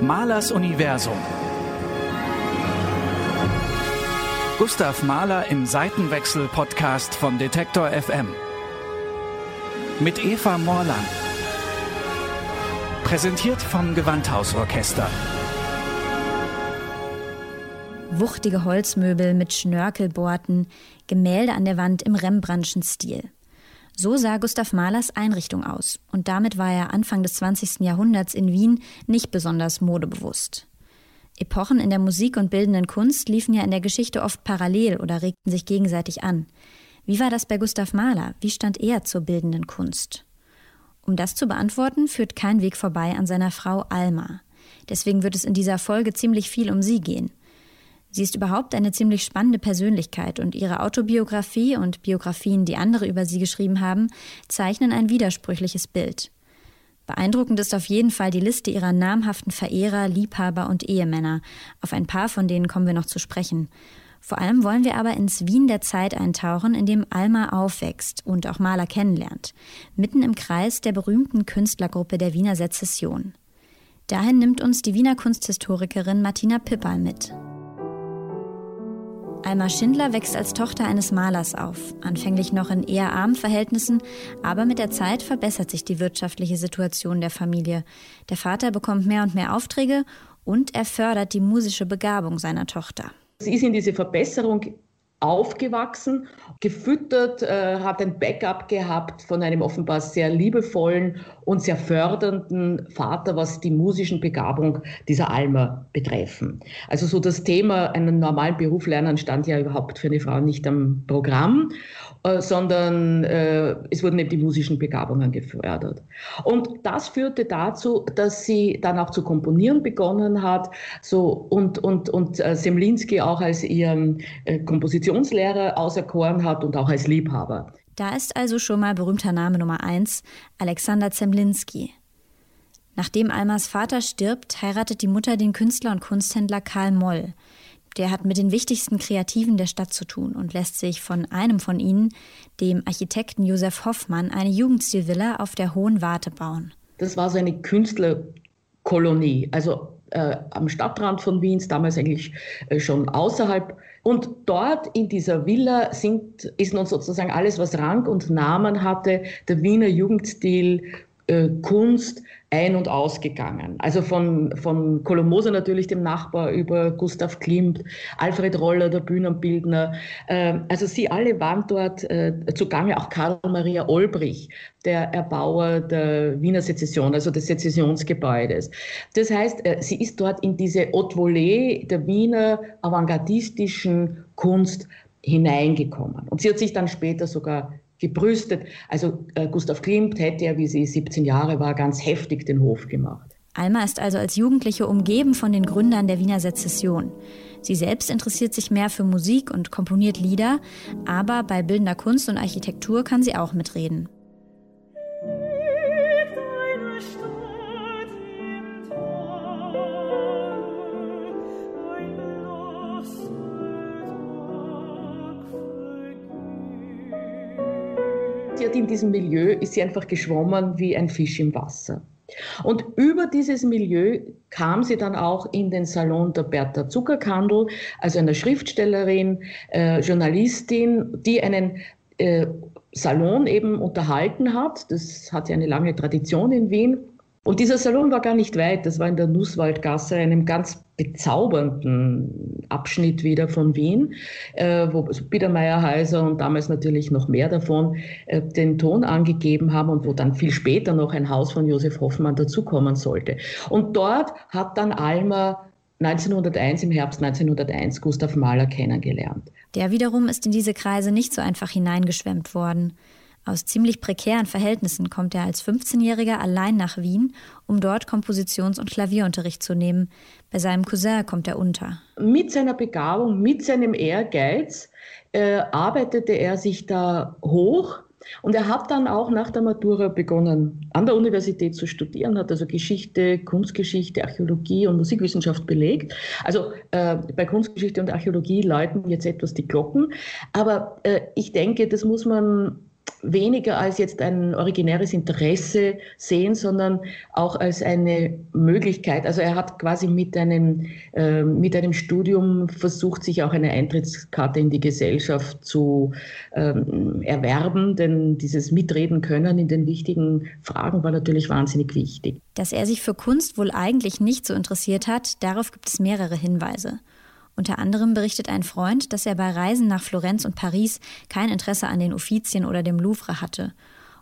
Mahlers Universum. Gustav Mahler im Seitenwechsel-Podcast von Detektor FM. Mit Eva Morland. Präsentiert vom Gewandhausorchester. Wuchtige Holzmöbel mit Schnörkelborten, Gemälde an der Wand im Rembrandtschen Stil. So sah Gustav Mahlers Einrichtung aus, und damit war er Anfang des 20. Jahrhunderts in Wien nicht besonders modebewusst. Epochen in der Musik und bildenden Kunst liefen ja in der Geschichte oft parallel oder regten sich gegenseitig an. Wie war das bei Gustav Mahler? Wie stand er zur bildenden Kunst? Um das zu beantworten, führt kein Weg vorbei an seiner Frau Alma. Deswegen wird es in dieser Folge ziemlich viel um sie gehen. Sie ist überhaupt eine ziemlich spannende Persönlichkeit und ihre Autobiografie und Biografien, die andere über sie geschrieben haben, zeichnen ein widersprüchliches Bild. Beeindruckend ist auf jeden Fall die Liste ihrer namhaften Verehrer, Liebhaber und Ehemänner. Auf ein paar von denen kommen wir noch zu sprechen. Vor allem wollen wir aber ins Wien der Zeit eintauchen, in dem Alma aufwächst und auch Maler kennenlernt, mitten im Kreis der berühmten Künstlergruppe der Wiener Sezession. Dahin nimmt uns die Wiener Kunsthistorikerin Martina Pippal mit. Alma Schindler wächst als Tochter eines Malers auf, anfänglich noch in eher armen Verhältnissen, aber mit der Zeit verbessert sich die wirtschaftliche Situation der Familie. Der Vater bekommt mehr und mehr Aufträge und er fördert die musische Begabung seiner Tochter. Sie ist in diese Verbesserung aufgewachsen, gefüttert, äh, hat ein Backup gehabt von einem offenbar sehr liebevollen und sehr fördernden Vater, was die musischen Begabung dieser Alma betreffen. Also so das Thema einen normalen Beruf lernen stand ja überhaupt für eine Frau nicht am Programm. Äh, sondern äh, es wurden eben die musischen Begabungen gefördert. Und das führte dazu, dass sie dann auch zu komponieren begonnen hat so, und, und, und äh, Semlinski auch als ihren Kompositionslehrer auserkoren hat und auch als Liebhaber. Da ist also schon mal berühmter Name Nummer eins, Alexander Zemlinski. Nachdem Almas Vater stirbt, heiratet die Mutter den Künstler und Kunsthändler Karl Moll. Der hat mit den wichtigsten Kreativen der Stadt zu tun und lässt sich von einem von ihnen, dem Architekten Josef Hoffmann, eine Jugendstilvilla auf der Hohen Warte bauen. Das war so eine Künstlerkolonie, also äh, am Stadtrand von Wiens, damals eigentlich äh, schon außerhalb. Und dort in dieser Villa sind, ist nun sozusagen alles, was Rang und Namen hatte, der Wiener Jugendstil, Kunst, ein- und ausgegangen. Also von, von Kolomoser natürlich, dem Nachbar, über Gustav Klimt, Alfred Roller, der Bühnenbildner. Äh, also sie alle waren dort äh, zugange, auch Karl Maria Olbrich, der Erbauer der Wiener Sezession, also des Sezessionsgebäudes. Das heißt, äh, sie ist dort in diese Haute Volée der Wiener avantgardistischen Kunst hineingekommen. Und sie hat sich dann später sogar gebrüstet. Also äh, Gustav Klimt hätte ja, wie sie 17 Jahre war, ganz heftig den Hof gemacht. Alma ist also als Jugendliche umgeben von den Gründern der Wiener Sezession. Sie selbst interessiert sich mehr für Musik und komponiert Lieder, aber bei bildender Kunst und Architektur kann sie auch mitreden. Hat in diesem Milieu, ist sie einfach geschwommen wie ein Fisch im Wasser. Und über dieses Milieu kam sie dann auch in den Salon der Bertha Zuckerkandel, also einer Schriftstellerin, äh, Journalistin, die einen äh, Salon eben unterhalten hat. Das hat ja eine lange Tradition in Wien. Und dieser Salon war gar nicht weit, das war in der Nusswaldgasse, einem ganz bezaubernden Abschnitt wieder von Wien, äh, wo Biedermeier, Heiser und damals natürlich noch mehr davon äh, den Ton angegeben haben und wo dann viel später noch ein Haus von Josef Hoffmann dazukommen sollte. Und dort hat dann Alma 1901, im Herbst 1901, Gustav Mahler kennengelernt. Der wiederum ist in diese Kreise nicht so einfach hineingeschwemmt worden. Aus ziemlich prekären Verhältnissen kommt er als 15-Jähriger allein nach Wien, um dort Kompositions- und Klavierunterricht zu nehmen. Bei seinem Cousin kommt er unter. Mit seiner Begabung, mit seinem Ehrgeiz äh, arbeitete er sich da hoch. Und er hat dann auch nach der Matura begonnen, an der Universität zu studieren, hat also Geschichte, Kunstgeschichte, Archäologie und Musikwissenschaft belegt. Also äh, bei Kunstgeschichte und Archäologie läuten jetzt etwas die Glocken. Aber äh, ich denke, das muss man weniger als jetzt ein originäres Interesse sehen, sondern auch als eine Möglichkeit. Also er hat quasi mit einem, äh, mit einem Studium versucht, sich auch eine Eintrittskarte in die Gesellschaft zu ähm, erwerben, denn dieses Mitreden können in den wichtigen Fragen war natürlich wahnsinnig wichtig. Dass er sich für Kunst wohl eigentlich nicht so interessiert hat, darauf gibt es mehrere Hinweise. Unter anderem berichtet ein Freund, dass er bei Reisen nach Florenz und Paris kein Interesse an den Uffizien oder dem Louvre hatte.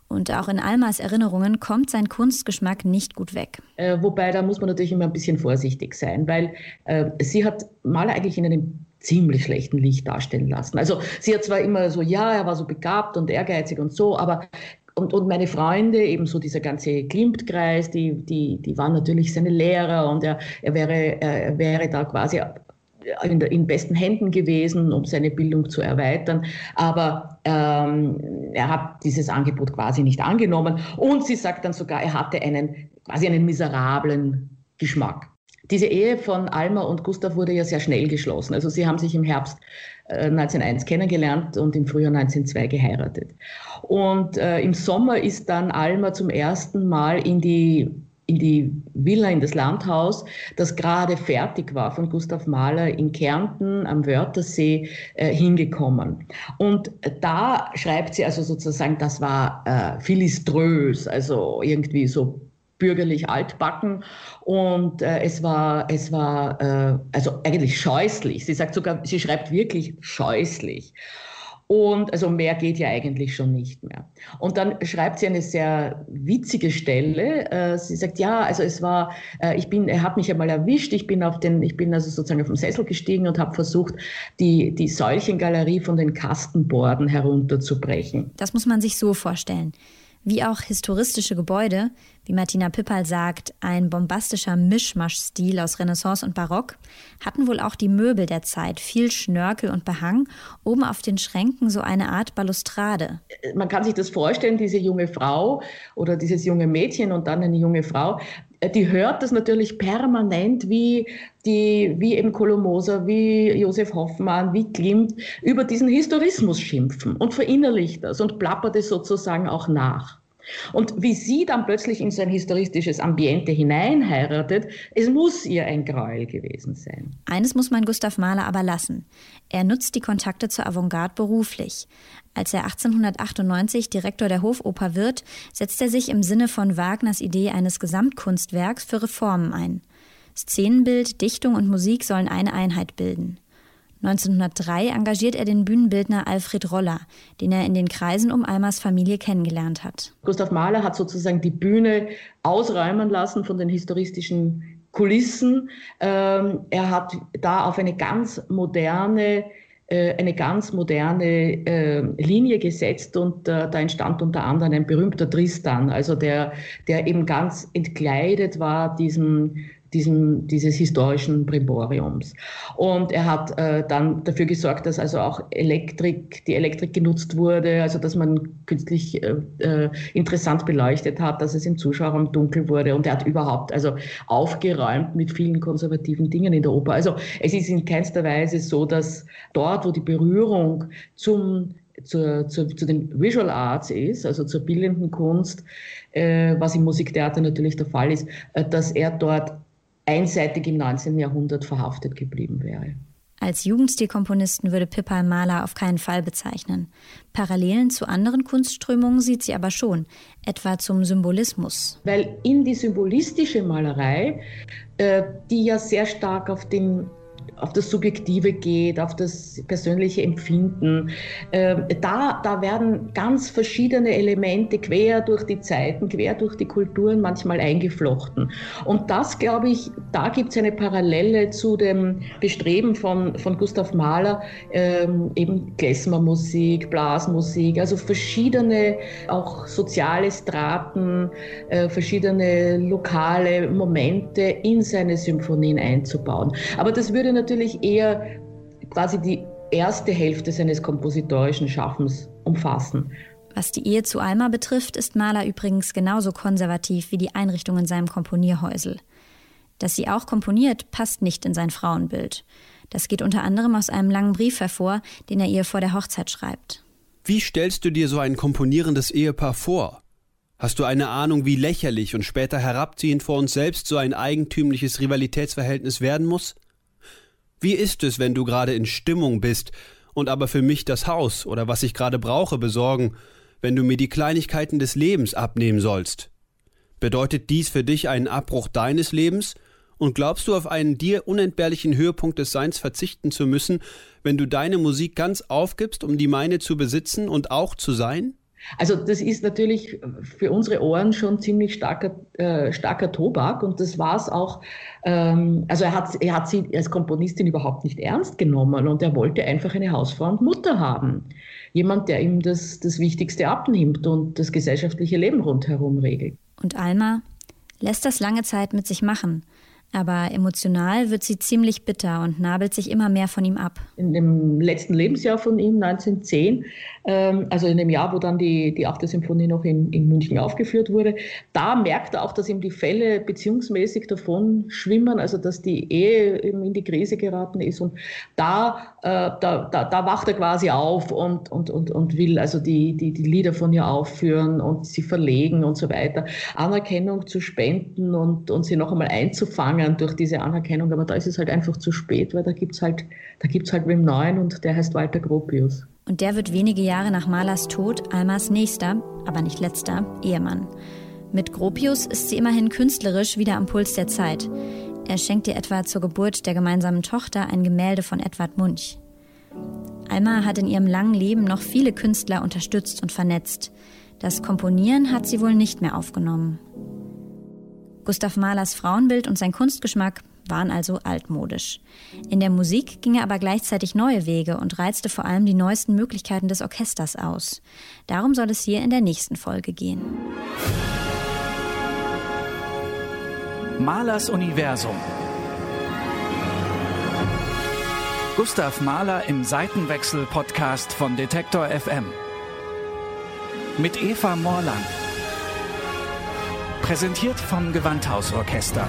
Und auch in Almas Erinnerungen kommt sein Kunstgeschmack nicht gut weg. Äh, wobei, da muss man natürlich immer ein bisschen vorsichtig sein, weil äh, sie hat Maler eigentlich in einem ziemlich schlechten Licht darstellen lassen. Also sie hat zwar immer so, ja, er war so begabt und ehrgeizig und so, aber und, und meine Freunde, ebenso dieser ganze Klimt-Kreis, die, die, die waren natürlich seine Lehrer und er, er, wäre, er wäre da quasi in, in, besten Händen gewesen, um seine Bildung zu erweitern. Aber ähm, er hat dieses Angebot quasi nicht angenommen. Und sie sagt dann sogar, er hatte einen quasi einen miserablen Geschmack. Diese Ehe von Alma und Gustav wurde ja sehr schnell geschlossen. Also sie haben sich im Herbst äh, 1901 kennengelernt und im Frühjahr 1902 geheiratet. Und äh, im Sommer ist dann Alma zum ersten Mal in die in die Villa, in das Landhaus, das gerade fertig war von Gustav Mahler in Kärnten am Wörthersee äh, hingekommen. Und da schreibt sie also sozusagen, das war äh, philiströs, also irgendwie so bürgerlich altbacken und äh, es war es war äh, also eigentlich scheußlich. Sie sagt sogar, sie schreibt wirklich scheußlich. Und also mehr geht ja eigentlich schon nicht mehr. Und dann schreibt sie eine sehr witzige Stelle. Äh, sie sagt, ja, also es war, äh, ich bin, er hat mich einmal erwischt, ich bin auf den, ich bin also sozusagen auf den Sessel gestiegen und habe versucht, die, die Säulchengalerie von den Kastenborden herunterzubrechen. Das muss man sich so vorstellen. Wie auch historistische Gebäude, wie Martina Pippal sagt, ein bombastischer Mischmasch-Stil aus Renaissance und Barock, hatten wohl auch die Möbel der Zeit viel Schnörkel und Behang, oben auf den Schränken so eine Art Balustrade. Man kann sich das vorstellen, diese junge Frau oder dieses junge Mädchen und dann eine junge Frau, die hört das natürlich permanent, wie, die, wie eben Kolomoser, wie Josef Hoffmann, wie Klimt über diesen Historismus schimpfen und verinnerlicht das und plappert es sozusagen auch nach. Und wie sie dann plötzlich in so ein historistisches Ambiente hineinheiratet, es muss ihr ein Gräuel gewesen sein. Eines muss man Gustav Mahler aber lassen. Er nutzt die Kontakte zur Avantgarde beruflich. Als er 1898 Direktor der Hofoper wird, setzt er sich im Sinne von Wagners Idee eines Gesamtkunstwerks für Reformen ein. Szenenbild, Dichtung und Musik sollen eine Einheit bilden. 1903 engagiert er den Bühnenbildner Alfred Roller, den er in den Kreisen um Almers Familie kennengelernt hat. Gustav Mahler hat sozusagen die Bühne ausräumen lassen von den historistischen Kulissen. Ähm, er hat da auf eine ganz moderne äh, eine ganz moderne äh, Linie gesetzt und äh, da entstand unter anderem ein berühmter Tristan, also der, der eben ganz entkleidet war diesem diesem, dieses historischen Brimboriums. Und er hat äh, dann dafür gesorgt, dass also auch Elektrik, die Elektrik genutzt wurde, also dass man künstlich äh, äh, interessant beleuchtet hat, dass es im Zuschauerraum dunkel wurde. Und er hat überhaupt also aufgeräumt mit vielen konservativen Dingen in der Oper. Also es ist in keinster Weise so, dass dort, wo die Berührung zum zur, zur, zu den Visual Arts ist, also zur bildenden Kunst, äh, was im Musiktheater natürlich der Fall ist, äh, dass er dort einseitig im 19. Jahrhundert verhaftet geblieben wäre. Als Jugendstilkomponisten würde Pippa Mahler auf keinen Fall bezeichnen. Parallelen zu anderen Kunstströmungen sieht sie aber schon, etwa zum Symbolismus. Weil in die symbolistische Malerei, äh, die ja sehr stark auf den auf das Subjektive geht, auf das persönliche Empfinden. Ähm, da, da werden ganz verschiedene Elemente quer durch die Zeiten, quer durch die Kulturen manchmal eingeflochten. Und das, glaube ich, da gibt es eine Parallele zu dem Bestreben von, von Gustav Mahler, ähm, eben Klezmermusik, Blasmusik, also verschiedene auch soziale Straten, äh, verschiedene lokale Momente in seine Symphonien einzubauen. Aber das würde natürlich natürlich eher quasi die erste Hälfte seines kompositorischen Schaffens umfassen. Was die Ehe zu Alma betrifft, ist Mahler übrigens genauso konservativ wie die Einrichtung in seinem Komponierhäusel. Dass sie auch komponiert, passt nicht in sein Frauenbild. Das geht unter anderem aus einem langen Brief hervor, den er ihr vor der Hochzeit schreibt. Wie stellst du dir so ein komponierendes Ehepaar vor? Hast du eine Ahnung, wie lächerlich und später herabziehend vor uns selbst so ein eigentümliches Rivalitätsverhältnis werden muss? Wie ist es, wenn du gerade in Stimmung bist und aber für mich das Haus oder was ich gerade brauche besorgen, wenn du mir die Kleinigkeiten des Lebens abnehmen sollst? Bedeutet dies für dich einen Abbruch deines Lebens? Und glaubst du auf einen dir unentbehrlichen Höhepunkt des Seins verzichten zu müssen, wenn du deine Musik ganz aufgibst, um die meine zu besitzen und auch zu sein? Also das ist natürlich für unsere Ohren schon ziemlich starker, äh, starker Tobak und das war es auch. Ähm, also er hat, er hat sie als Komponistin überhaupt nicht ernst genommen und er wollte einfach eine Hausfrau und Mutter haben. Jemand, der ihm das, das Wichtigste abnimmt und das gesellschaftliche Leben rundherum regelt. Und Alma lässt das lange Zeit mit sich machen – aber emotional wird sie ziemlich bitter und nabelt sich immer mehr von ihm ab. In dem letzten Lebensjahr von ihm, 1910, ähm, also in dem Jahr, wo dann die, die 8. Symphonie noch in, in München aufgeführt wurde, da merkt er auch, dass ihm die Fälle beziehungsmäßig davon schwimmen, also dass die Ehe in die Krise geraten ist. Und da, da, da, da wacht er quasi auf und, und, und, und will also die, die, die Lieder von ihr aufführen und sie verlegen und so weiter. Anerkennung zu spenden und, und sie noch einmal einzufangen durch diese Anerkennung, aber da ist es halt einfach zu spät, weil da gibt es halt, da gibt's halt Wim Neuen und der heißt Walter Gropius. Und der wird wenige Jahre nach Malers Tod Almas nächster, aber nicht letzter, Ehemann. Mit Gropius ist sie immerhin künstlerisch wieder am Puls der Zeit. Er schenkt ihr etwa zur Geburt der gemeinsamen Tochter ein Gemälde von Edward Munch. Alma hat in ihrem langen Leben noch viele Künstler unterstützt und vernetzt. Das Komponieren hat sie wohl nicht mehr aufgenommen. Gustav Mahlers Frauenbild und sein Kunstgeschmack waren also altmodisch. In der Musik ging er aber gleichzeitig neue Wege und reizte vor allem die neuesten Möglichkeiten des Orchesters aus. Darum soll es hier in der nächsten Folge gehen. Mahlers Universum. Gustav Mahler im Seitenwechsel-Podcast von Detektor FM. Mit Eva Morland. Präsentiert vom Gewandhausorchester.